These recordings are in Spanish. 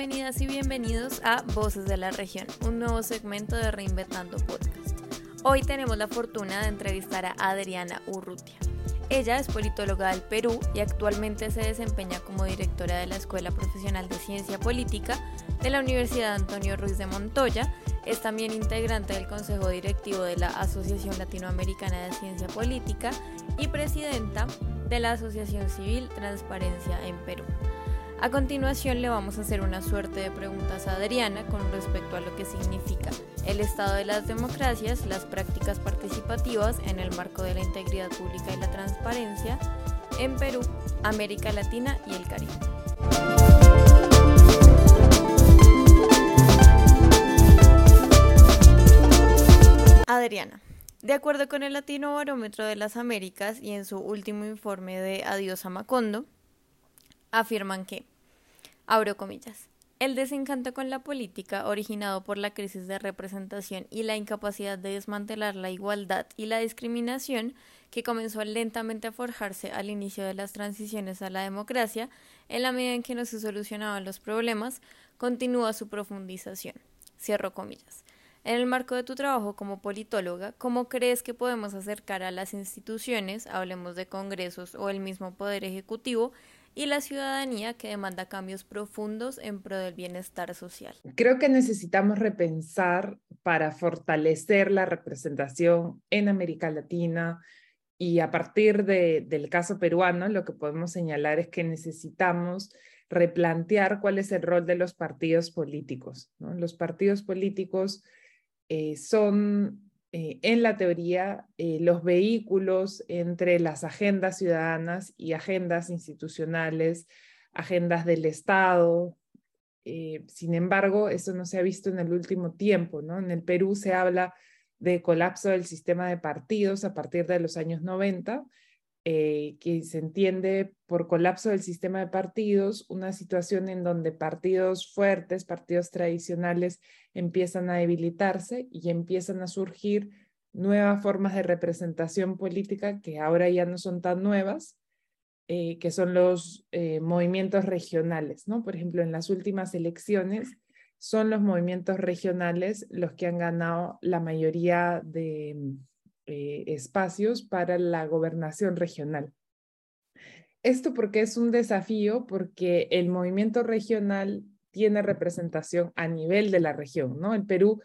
Bienvenidas y bienvenidos a Voces de la Región, un nuevo segmento de Reinventando Podcast. Hoy tenemos la fortuna de entrevistar a Adriana Urrutia. Ella es politóloga del Perú y actualmente se desempeña como directora de la Escuela Profesional de Ciencia Política de la Universidad Antonio Ruiz de Montoya. Es también integrante del Consejo Directivo de la Asociación Latinoamericana de Ciencia Política y presidenta de la Asociación Civil Transparencia en Perú. A continuación le vamos a hacer una suerte de preguntas a Adriana con respecto a lo que significa el estado de las democracias, las prácticas participativas en el marco de la integridad pública y la transparencia en Perú, América Latina y el Caribe. Adriana, de acuerdo con el Latino Barómetro de las Américas y en su último informe de Adiós a Macondo, afirman que, abro comillas, el desencanto con la política, originado por la crisis de representación y la incapacidad de desmantelar la igualdad y la discriminación, que comenzó lentamente a forjarse al inicio de las transiciones a la democracia, en la medida en que no se solucionaban los problemas, continúa su profundización. Cierro comillas. En el marco de tu trabajo como politóloga, ¿cómo crees que podemos acercar a las instituciones, hablemos de congresos o el mismo Poder Ejecutivo, y la ciudadanía que demanda cambios profundos en pro del bienestar social. Creo que necesitamos repensar para fortalecer la representación en América Latina y a partir de, del caso peruano lo que podemos señalar es que necesitamos replantear cuál es el rol de los partidos políticos. Los partidos políticos eh, son eh, en la teoría eh, los vehículos entre las agendas ciudadanas y agendas institucionales, agendas del Estado. Eh, sin embargo, eso no se ha visto en el último tiempo. ¿no? En el Perú se habla de colapso del sistema de partidos a partir de los años 90 eh, que se entiende por colapso del sistema de partidos, una situación en donde partidos fuertes, partidos tradicionales empiezan a debilitarse y empiezan a surgir nuevas formas de representación política que ahora ya no son tan nuevas, eh, que son los eh, movimientos regionales. ¿no? Por ejemplo, en las últimas elecciones son los movimientos regionales los que han ganado la mayoría de, eh, espacios para la gobernación regional. Esto porque es un desafío, porque el movimiento regional tiene representación a nivel de la región, ¿no? El Perú,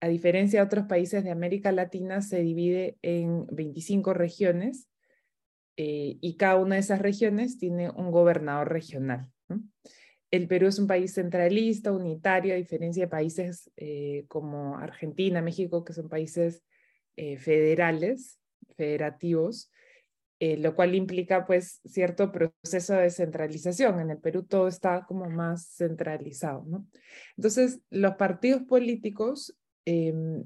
a diferencia de otros países de América Latina, se divide en 25 regiones eh, y cada una de esas regiones tiene un gobernador regional. El Perú es un país centralista, unitario, a diferencia de países eh, como Argentina, México, que son países eh, federales, federativos, eh, lo cual implica pues cierto proceso de centralización. En el Perú todo está como más centralizado, ¿no? Entonces, los partidos políticos, em,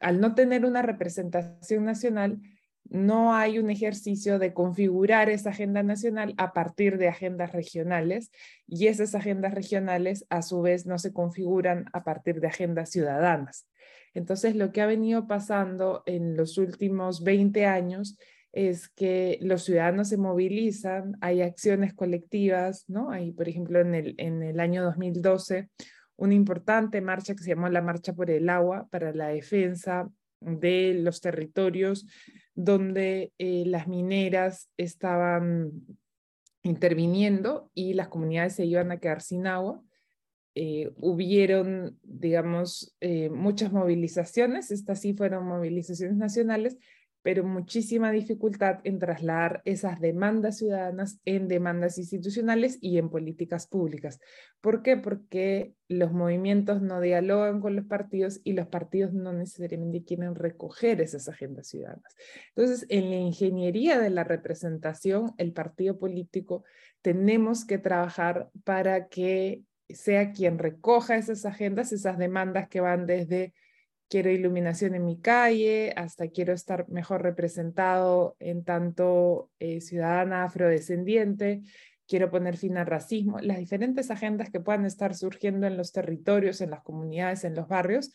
al no tener una representación nacional, no hay un ejercicio de configurar esa agenda nacional a partir de agendas regionales y esas agendas regionales a su vez no se configuran a partir de agendas ciudadanas. Entonces, lo que ha venido pasando en los últimos 20 años es que los ciudadanos se movilizan, hay acciones colectivas, ¿no? Hay, por ejemplo, en el, en el año 2012, una importante marcha que se llamó la Marcha por el Agua para la defensa de los territorios donde eh, las mineras estaban interviniendo y las comunidades se iban a quedar sin agua. Eh, hubieron, digamos, eh, muchas movilizaciones, estas sí fueron movilizaciones nacionales, pero muchísima dificultad en trasladar esas demandas ciudadanas en demandas institucionales y en políticas públicas. ¿Por qué? Porque los movimientos no dialogan con los partidos y los partidos no necesariamente quieren recoger esas agendas ciudadanas. Entonces, en la ingeniería de la representación, el partido político tenemos que trabajar para que sea quien recoja esas agendas, esas demandas que van desde quiero iluminación en mi calle, hasta quiero estar mejor representado en tanto eh, ciudadana afrodescendiente, quiero poner fin al racismo, las diferentes agendas que puedan estar surgiendo en los territorios, en las comunidades, en los barrios,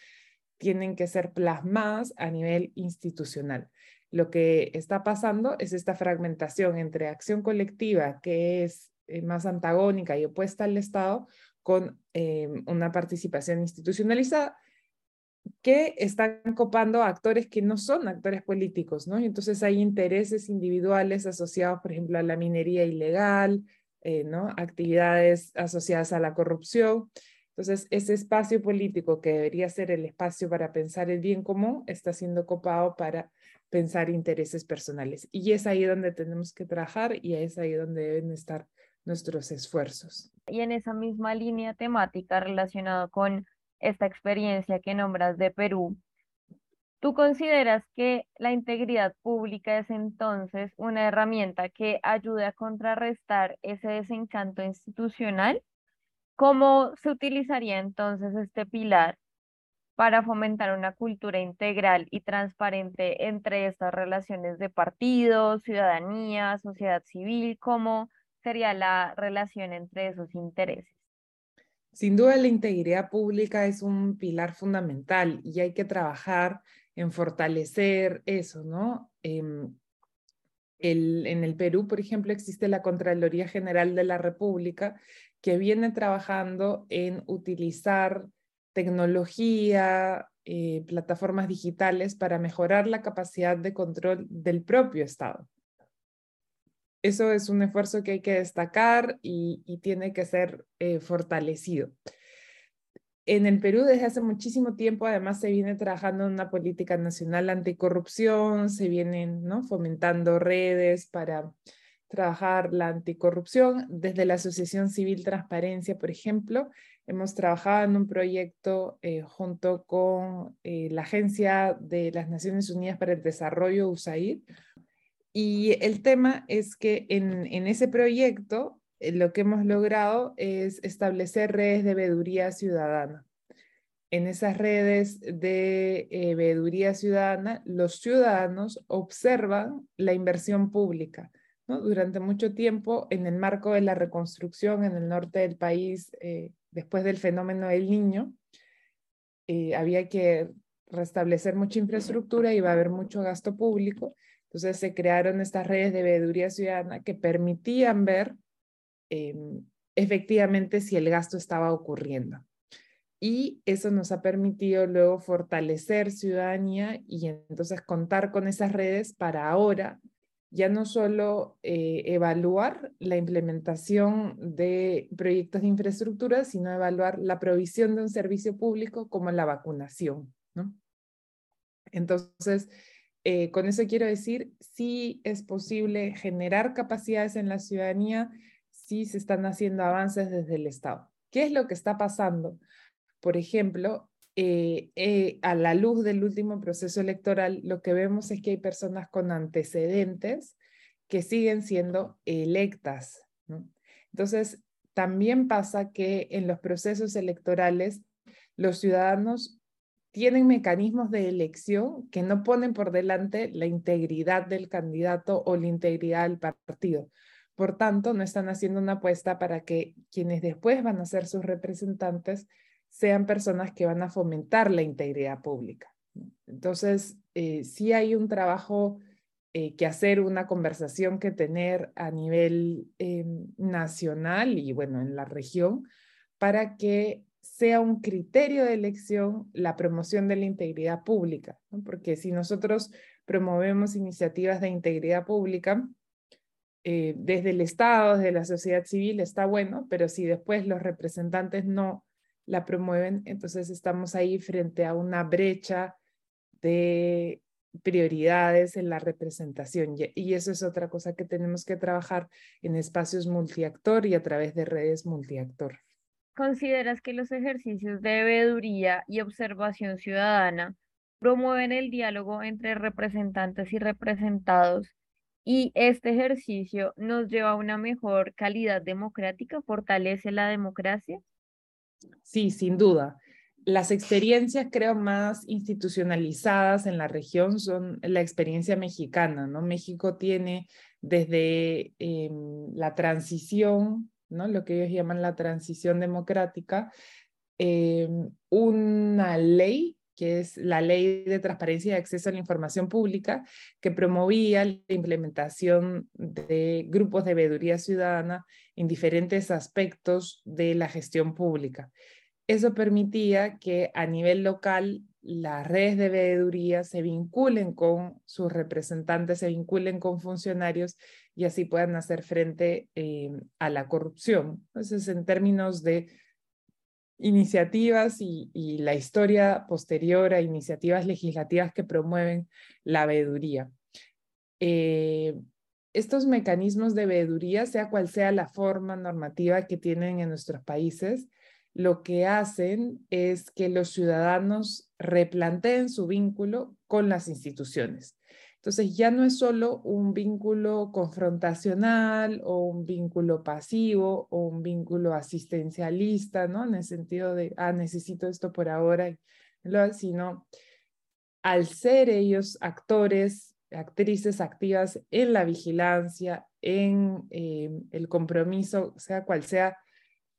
tienen que ser plasmadas a nivel institucional. Lo que está pasando es esta fragmentación entre acción colectiva, que es eh, más antagónica y opuesta al Estado con em, una participación institucionalizada que están copando a actores que no son actores políticos, ¿no? Y entonces hay intereses individuales asociados, por ejemplo, a la minería ilegal, eh, ¿no? Actividades asociadas a la corrupción. Entonces, ese espacio político que debería ser el espacio para pensar el bien común está siendo copado para pensar intereses personales. Y es ahí donde tenemos que trabajar y es ahí donde deben estar nuestros esfuerzos. Y en esa misma línea temática relacionada con esta experiencia que nombras de Perú, ¿tú consideras que la integridad pública es entonces una herramienta que ayude a contrarrestar ese desencanto institucional? ¿Cómo se utilizaría entonces este pilar para fomentar una cultura integral y transparente entre estas relaciones de partidos, ciudadanía, sociedad civil? ¿Cómo sería la relación entre esos intereses? Sin duda la integridad pública es un pilar fundamental y hay que trabajar en fortalecer eso, ¿no? Em, en el Perú, por ejemplo, existe la Contraloría General de la República que viene trabajando en utilizar tecnología, eh, plataformas digitales para mejorar la capacidad de control del propio Estado eso es un esfuerzo que hay que destacar y, tiene que ser eh, fortalecido. En el Perú desde hace muchísimo tiempo además se viene trabajando en una política nacional anticorrupción, se vienen ¿no? fomentando redes para trabajar la anticorrupción. Desde la Asociación Civil Transparencia, por ejemplo, hemos trabajado en un proyecto eh, junto con eh, la Agencia de las Naciones Unidas para el Desarrollo, USAID, y el tema es que en, ese proyecto eh, lo que hemos logrado es establecer redes de veeduría ciudadana. En esas redes de eh, ciudadana, los ciudadanos observan la inversión pública. Durante mucho tiempo, en el marco de la reconstrucción en el norte del país, eh, después del fenómeno del niño, había que restablecer mucha infraestructura y iba a haber mucho gasto público. Entonces se crearon estas redes de veeduría ciudadana que permitían ver em, efectivamente si el gasto estaba ocurriendo. Y eso nos ha permitido luego fortalecer ciudadanía y entonces contar con esas redes para ahora ya no solo eh, evaluar la implementación de proyectos de infraestructura, sino evaluar la provisión de un servicio público como la vacunación. ¿no? Entonces, eh, con eso quiero decir, sí es posible generar capacidades en la ciudadanía, sí se están haciendo avances desde el Estado. ¿Qué es lo que está pasando? Por ejemplo, eh, eh, a la luz del último proceso electoral, lo que vemos es que hay personas con antecedentes que siguen siendo electas. Entonces, también pasa que en los procesos electorales los ciudadanos tienen mecanismos de elección que no ponen por delante la integridad del candidato o la integridad del partido. Por tanto, no están haciendo una apuesta para que quienes después van a ser sus representantes sean personas que van a fomentar la integridad pública. Entonces, eh, sí hay un trabajo eh, que hacer, una conversación que tener a nivel eh, nacional y bueno, en la región, para que sea un criterio de elección la promoción de la integridad pública, porque si nosotros promovemos iniciativas de integridad pública, eh, desde el Estado, desde la sociedad civil, está bueno, pero si después los representantes no la promueven, entonces estamos ahí frente a una brecha de prioridades en la representación. Y eso es otra cosa que tenemos que trabajar en espacios multiactor y a través de redes multiactor. ¿Consideras que los ejercicios de veeduría y observación ciudadana promueven el diálogo entre representantes y representados y este ejercicio nos lleva a una mejor calidad democrática, fortalece la democracia? Sí, sin duda. Las experiencias, creo, más institucionalizadas en la región son la experiencia mexicana, ¿no? México tiene desde em, la transición ¿no? lo que ellos llaman la transición democrática, em, una ley que es la Ley de Transparencia y Acceso a la Información Pública, que promovía la implementación de grupos de veeduría ciudadana en diferentes aspectos de la gestión pública. Eso permitía que a nivel local las redes de veeduría se vinculen con sus representantes, se vinculen con funcionarios y así puedan hacer frente eh, a la corrupción. Entonces, en términos de iniciativas y, la historia posterior a iniciativas legislativas que promueven la veeduría. Eh, estos mecanismos de veeduría, sea cual sea la forma normativa que tienen en nuestros países, lo que hacen es que los ciudadanos replanteen su vínculo con las instituciones. Entonces ya no es solo un vínculo confrontacional o un vínculo pasivo o un vínculo asistencialista, ¿no? En el sentido de, ah, necesito esto por ahora, sino al ser ellos actores, actrices activas en la vigilancia, en eh, el compromiso, sea cual sea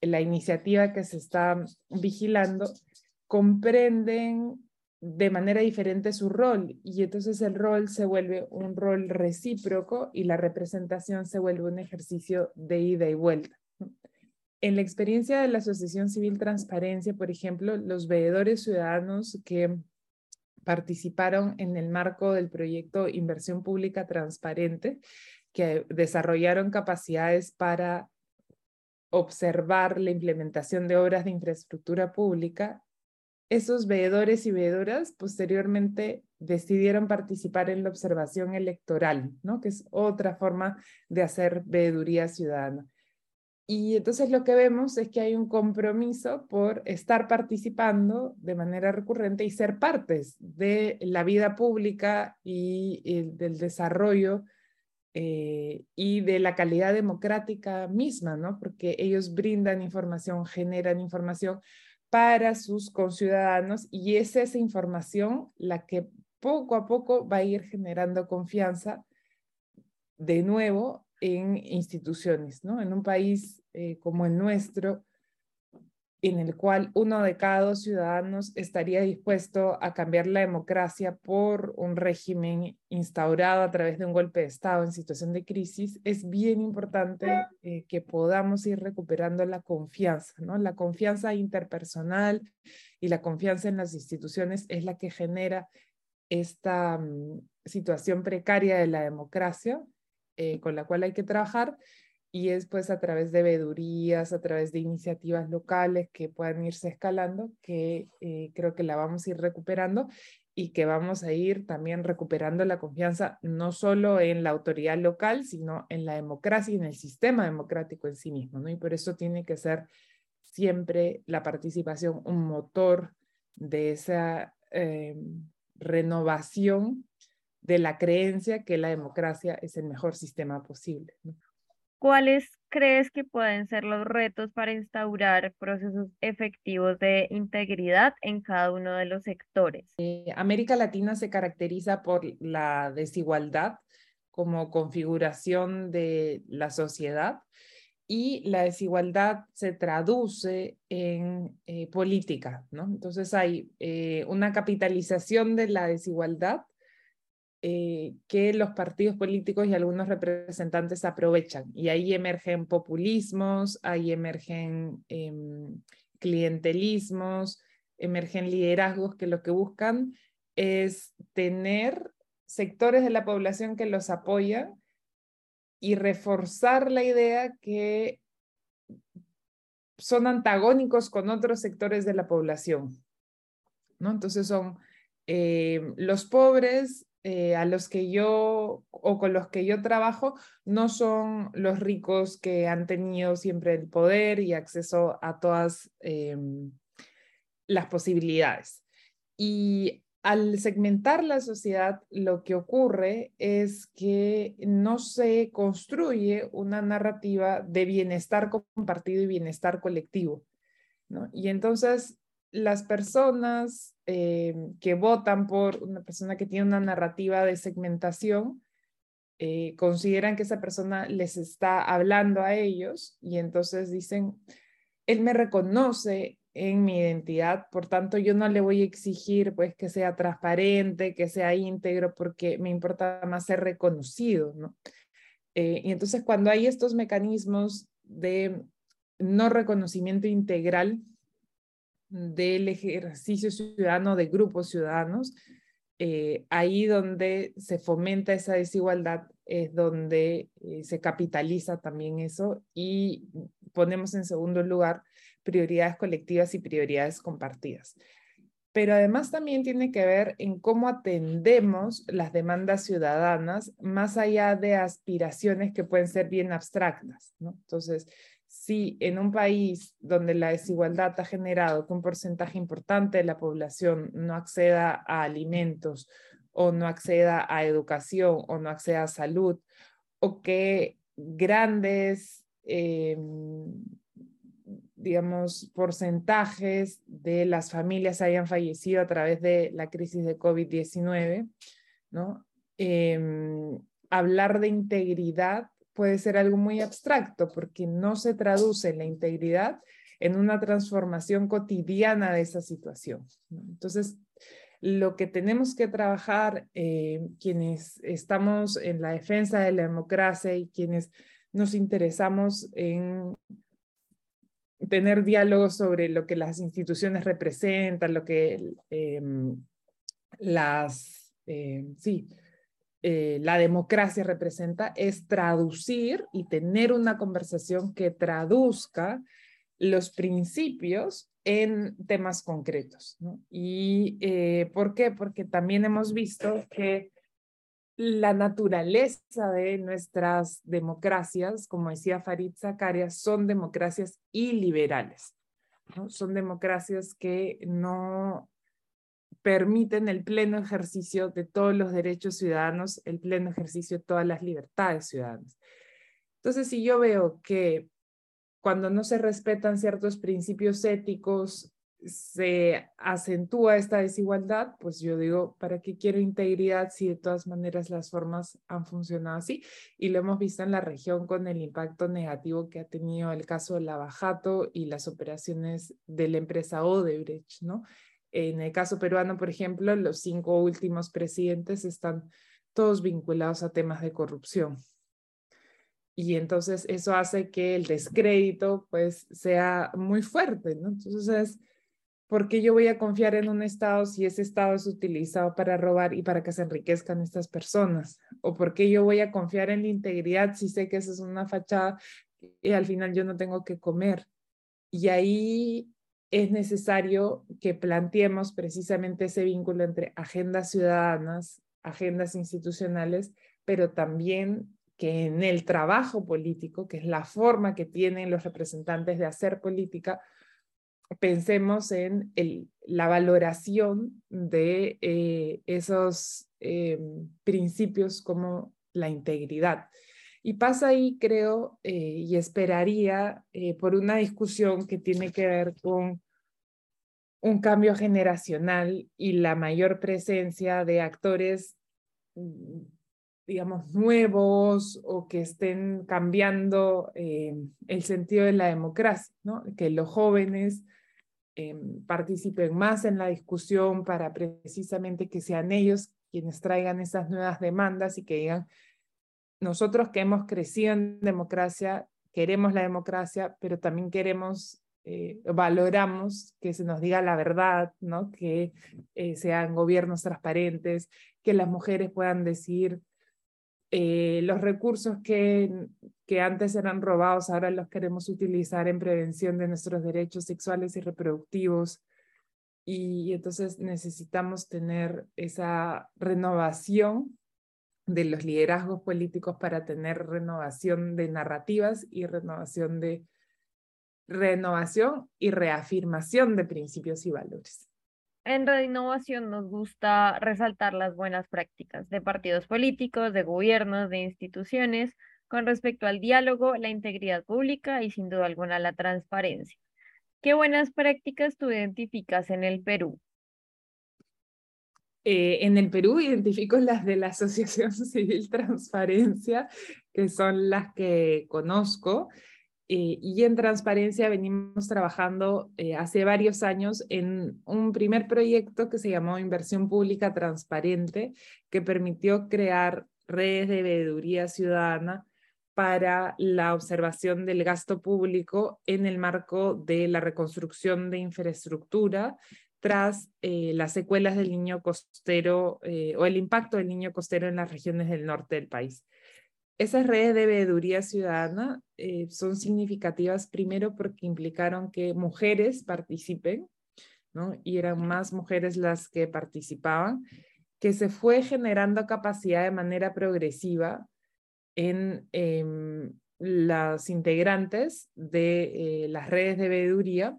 la iniciativa que se está vigilando, comprenden de manera diferente su rol y entonces el rol se vuelve un rol recíproco y la representación se vuelve un ejercicio de ida y vuelta. En la experiencia de la Asociación Civil Transparencia, por ejemplo, los veedores ciudadanos que participaron en el marco del proyecto Inversión Pública Transparente, que desarrollaron capacidades para observar la implementación de obras de infraestructura pública, esos veedores y veedoras posteriormente decidieron participar en la observación electoral, ¿no? que es otra forma de hacer veeduría ciudadana. Y entonces lo que vemos es que hay un compromiso por estar participando de manera recurrente y ser partes de la vida pública y, del desarrollo eh, y de la calidad democrática misma, ¿no? Porque ellos brindan información, generan información para sus conciudadanos y es esa información la que poco a poco va a ir generando confianza de nuevo en instituciones, ¿no? En un país eh, como el nuestro, en el cual uno de cada dos ciudadanos estaría dispuesto a cambiar la democracia por un régimen instaurado a través de un golpe de Estado en situación de crisis, es bien importante eh, que podamos ir recuperando la confianza, ¿no? La confianza interpersonal y la confianza en las instituciones es la que genera esta mm, situación precaria de la democracia eh, con la cual hay que trabajar y es pues a través de vedurías, a través de iniciativas locales que puedan irse escalando, que eh, creo que la vamos a ir recuperando y que vamos a ir también recuperando la confianza no solo en la autoridad local, sino en la democracia y en el sistema democrático en sí mismo. Y por eso tiene que ser siempre la participación un motor de esa eh, renovación de la creencia que la democracia es el mejor sistema posible. ¿Cuáles crees que pueden ser los retos para instaurar procesos efectivos de integridad en cada uno de los sectores? Eh, América Latina se caracteriza por la desigualdad como configuración de la sociedad y la desigualdad se traduce en eh, política, ¿no? Entonces hay eh, una capitalización de la desigualdad eh, que los partidos políticos y algunos representantes aprovechan. Y ahí emergen populismos, ahí emergen em, clientelismos, emergen liderazgos que lo que buscan es tener sectores de la población que los apoyan y reforzar la idea que son antagónicos con otros sectores de la población. ¿no? Entonces son eh, los pobres eh, a los que yo o con los que yo trabajo no son los ricos que han tenido siempre el poder y acceso a todas em, las posibilidades. Y al segmentar la sociedad, lo que ocurre es que no se construye una narrativa de bienestar compartido y bienestar colectivo. ¿no? Y entonces las personas eh, que votan por una persona que tiene una narrativa de segmentación eh, consideran que esa persona les está hablando a ellos y entonces dicen, él me reconoce en mi identidad, por tanto yo no le voy a exigir pues que sea transparente, que sea íntegro, porque me importa más ser reconocido, ¿no? Eh, y entonces cuando hay estos mecanismos de no reconocimiento integral del ejercicio ciudadano de grupos ciudadanos, eh, ahí donde se fomenta esa desigualdad es donde eh, se capitaliza también eso y ponemos en segundo lugar prioridades colectivas y prioridades compartidas. Pero además también tiene que ver en cómo atendemos las demandas ciudadanas más allá de aspiraciones que pueden ser bien abstractas. Entonces, si en un país donde la desigualdad ha generado que un porcentaje importante de la población no acceda a alimentos o no acceda a educación o no acceda a salud, o que grandes, em, digamos, porcentajes de las familias hayan fallecido a través de la crisis de COVID-19, ¿no? Em, hablar de integridad puede ser algo muy abstracto porque no se traduce la integridad en una transformación cotidiana de esa situación. Entonces, lo que tenemos que trabajar eh, quienes estamos en la defensa de la democracia y quienes nos interesamos en tener diálogos sobre lo que las instituciones representan, lo que em, las, em, sí, eh, la democracia representa es traducir y tener una conversación que traduzca los principios en temas concretos. ¿Y eh, por qué? Porque también hemos visto que la naturaleza de nuestras democracias, como decía Farid Zakaria, son democracias iliberales. Son democracias que no permiten el pleno ejercicio de todos los derechos ciudadanos, el pleno ejercicio de todas las libertades ciudadanas. Entonces, si yo veo que cuando no se respetan ciertos principios éticos, se acentúa esta desigualdad, pues yo digo, ¿para qué quiero integridad si de todas maneras las formas han funcionado así? Y lo hemos visto en la región con el impacto negativo que ha tenido el caso de Lavajato y las operaciones de la empresa Odebrecht, ¿no? En el caso peruano, por ejemplo, los cinco últimos presidentes están todos vinculados a temas de corrupción. Y entonces eso hace que el descrédito pues sea muy fuerte, ¿no? Entonces, ¿por qué yo voy a confiar en un Estado si ese Estado es utilizado para robar y para que se enriquezcan estas personas? ¿O por qué yo voy a confiar en la integridad si sé que esa es una fachada y al final yo no tengo que comer? Y ahí es necesario que planteemos precisamente ese vínculo entre agendas ciudadanas, agendas institucionales, pero también que en el trabajo político, que es la forma que tienen los representantes de hacer política, pensemos en la valoración de eh, esos eh, principios como la integridad. Y pasa ahí, creo, eh, y esperaría eh, por una discusión que tiene que ver con un cambio generacional y la mayor presencia de actores, mm, digamos, nuevos o que estén cambiando eh, el sentido de la democracia, ¿no? que los jóvenes participen más en la discusión para precisamente que sean ellos quienes traigan esas nuevas demandas y que digan, nosotros que hemos crecido en democracia, queremos la democracia, pero también queremos, eh, valoramos que se nos diga la verdad, ¿no? que eh, sean gobiernos transparentes, que las mujeres puedan decir eh, los recursos que, que antes eran robados, ahora los queremos utilizar en prevención de nuestros derechos sexuales y reproductivos. Y entonces necesitamos tener esa renovación de los liderazgos políticos para tener renovación de narrativas y renovación de renovación y reafirmación de principios y valores. En Renovación nos gusta resaltar las buenas prácticas de partidos políticos, de gobiernos, de instituciones con respecto al diálogo, la integridad pública y sin duda alguna la transparencia. ¿Qué buenas prácticas tú identificas en el Perú? Eh, en el Perú identifico las de la Asociación Civil Transparencia, que son las que conozco. Eh, y en transparencia venimos trabajando eh, hace varios años en un primer proyecto que se llamó Inversión Pública Transparente, que permitió crear redes de veeduría ciudadana para la observación del gasto público en el marco de la reconstrucción de infraestructura tras eh, las secuelas del niño costero o el impacto del niño costero en las regiones del norte del país. Esas redes de veeduría ciudadana eh, son significativas primero porque implicaron que mujeres participen, ¿no? y eran más mujeres las que participaban, que se fue generando capacidad de manera progresiva en em, las integrantes de eh, las redes de veeduría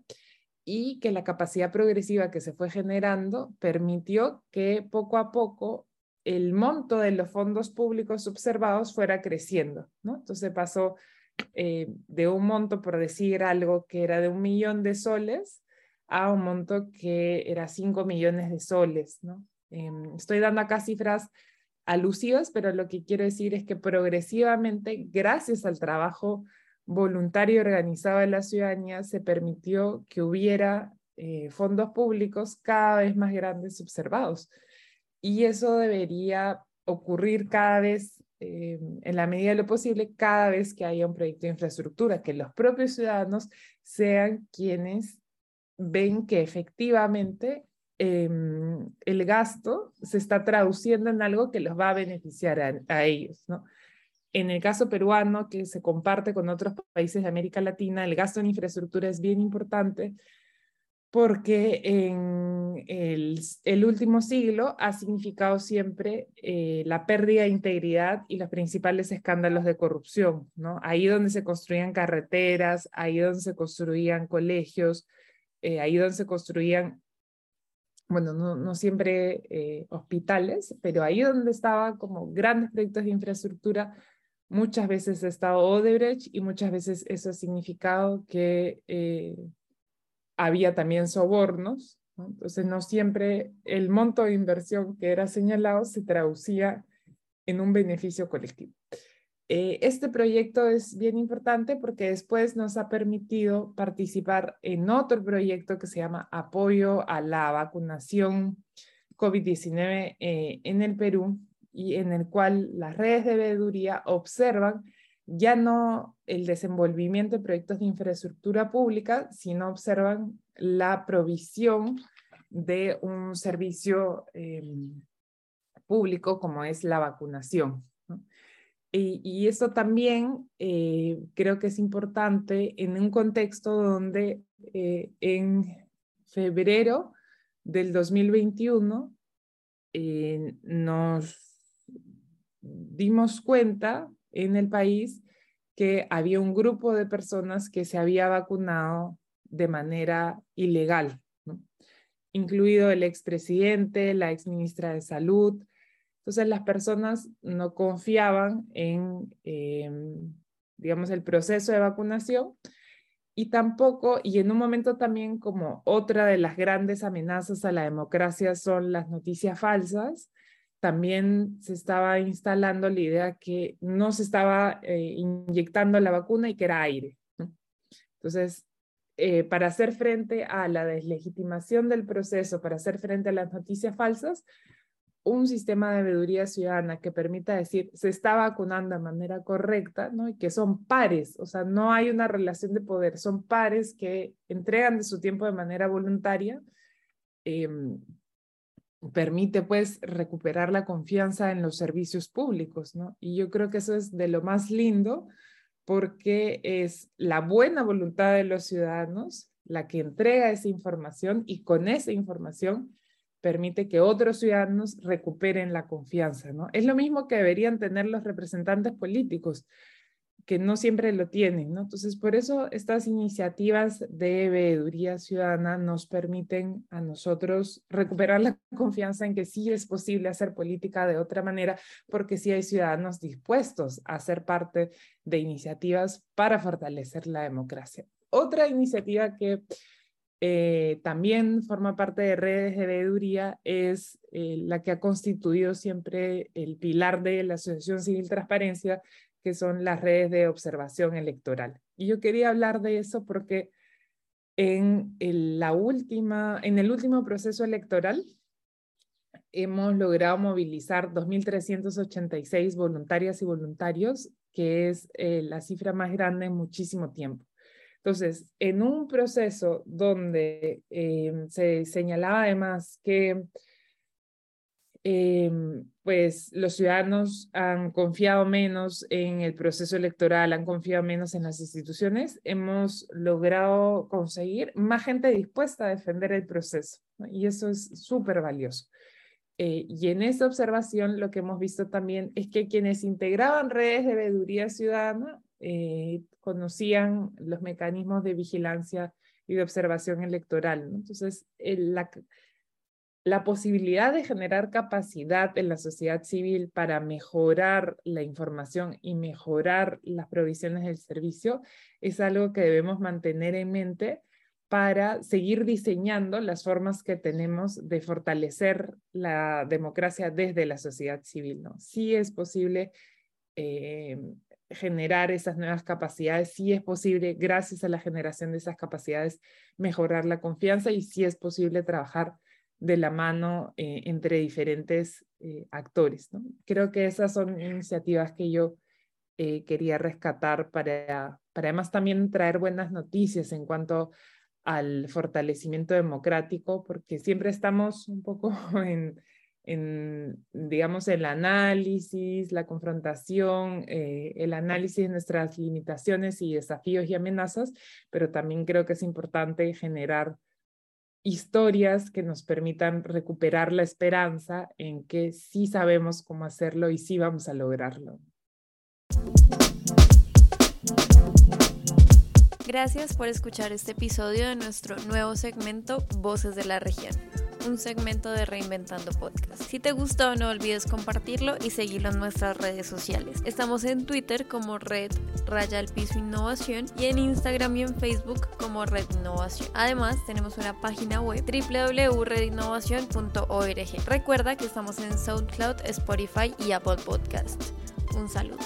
y que la capacidad progresiva que se fue generando permitió que poco a poco el monto de los fondos públicos observados fuera creciendo, ¿no? Entonces pasó eh, de un monto, por decir algo, que era de un millón de soles, a un monto que era cinco millones de soles, ¿no? Em, estoy dando acá cifras alusivas, pero lo que quiero decir es que progresivamente, gracias al trabajo voluntario y organizado de la ciudadanía, se permitió que hubiera eh, fondos públicos cada vez más grandes observados y eso debería ocurrir cada vez, eh, en la medida de lo posible, cada vez que haya un proyecto de infraestructura, que los propios ciudadanos sean quienes ven que efectivamente em, el gasto se está traduciendo en algo que los va a beneficiar a, a ellos, ¿no? En el caso peruano, que se comparte con otros países de América Latina, el gasto en infraestructura es bien importante porque en el, último siglo ha significado siempre eh, la pérdida de integridad y los principales escándalos de corrupción, ¿no? Ahí donde se construían carreteras, ahí donde se construían colegios, eh, ahí donde se construían, bueno, no, siempre eh, hospitales, pero ahí donde estaban como grandes proyectos de infraestructura, muchas veces ha estado Odebrecht y muchas veces eso ha significado que había también sobornos, entonces no siempre el monto de inversión que era señalado se traducía en un beneficio colectivo. Eh, este proyecto es bien importante porque después nos ha permitido participar en otro proyecto que se llama Apoyo a la Vacunación COVID-19 eh, en el Perú y en el cual las redes de veeduría observan ya no el desenvolvimiento de proyectos de infraestructura pública, sino observan la provisión de un servicio em, público como es la vacunación. Y, esto también eh, creo que es importante en un contexto donde eh, en febrero del 2021 eh, nos dimos cuenta en el país que había un grupo de personas que se había vacunado de manera ilegal, incluido el expresidente, la exministra de Salud. Entonces las personas no confiaban en, em, digamos, el proceso de vacunación y tampoco, y en un momento también como otra de las grandes amenazas a la democracia son las noticias falsas, también se estaba instalando la idea que no se estaba eh, inyectando la vacuna y que era aire. Entonces, eh, para hacer frente a la deslegitimación del proceso, para hacer frente a las noticias falsas, un sistema de veeduría ciudadana que permita decir se está vacunando de manera correcta, ¿no? Y que son pares, o sea, no hay una relación de poder, son pares que entregan de su tiempo de manera voluntaria. Eh, permite pues recuperar la confianza en los servicios públicos, ¿no? Y yo creo que eso es de lo más lindo porque es la buena voluntad de los ciudadanos la que entrega esa información y con esa información permite que otros ciudadanos recuperen la confianza, ¿no? Es lo mismo que deberían tener los representantes políticos que no siempre lo tienen, ¿no? Entonces, por eso estas iniciativas de veeduría ciudadana nos permiten a nosotros recuperar la confianza en que sí es posible hacer política de otra manera, porque sí hay ciudadanos dispuestos a ser parte de iniciativas para fortalecer la democracia. Otra iniciativa que eh, también forma parte de redes de veeduría es eh, la que ha constituido siempre el pilar de la Asociación Civil Transparencia, que son las redes de observación electoral. Y yo quería hablar de eso porque en el, la última, en el último proceso electoral hemos logrado movilizar 2.386 voluntarias y voluntarios, que es eh, la cifra más grande en muchísimo tiempo. Entonces, en un proceso donde eh, se señalaba además que Em, pues los ciudadanos han confiado menos en el proceso electoral, han confiado menos en las instituciones, hemos logrado conseguir más gente dispuesta a defender el proceso y eso es súper valioso. Eh, y en esta observación lo que hemos visto también es que quienes integraban redes de veeduría ciudadana eh, conocían los mecanismos de vigilancia y de observación electoral. Entonces, la, la posibilidad de generar capacidad en la sociedad civil para mejorar la información y mejorar las provisiones del servicio es algo que debemos mantener en mente para seguir diseñando las formas que tenemos de fortalecer la democracia desde la sociedad civil. ¿no? Sí es posible eh, generar esas nuevas capacidades, sí es posible, gracias a la generación de esas capacidades, mejorar la confianza y sí es posible trabajar de la mano eh, entre diferentes eh, actores. Creo que esas son iniciativas que yo eh, quería rescatar para, para además también traer buenas noticias en cuanto al fortalecimiento democrático, porque siempre estamos un poco en, en digamos, el análisis, la confrontación, el análisis de nuestras limitaciones y desafíos y amenazas, pero también creo que es importante generar historias que nos permitan recuperar la esperanza en que sí sabemos cómo hacerlo y sí vamos a lograrlo. Gracias por escuchar este episodio de nuestro nuevo segmento Voces de la Región un segmento de Reinventando Podcast. Si te gustó, no olvides compartirlo y seguirlo en nuestras redes sociales. Estamos en Twitter como Red Raya al Piso Innovación y en Instagram y en Facebook como Red Innovación. Además, tenemos una página web www.redinnovación.org. Recuerda que estamos en SoundCloud, Spotify y Apple Podcast. Un saludo.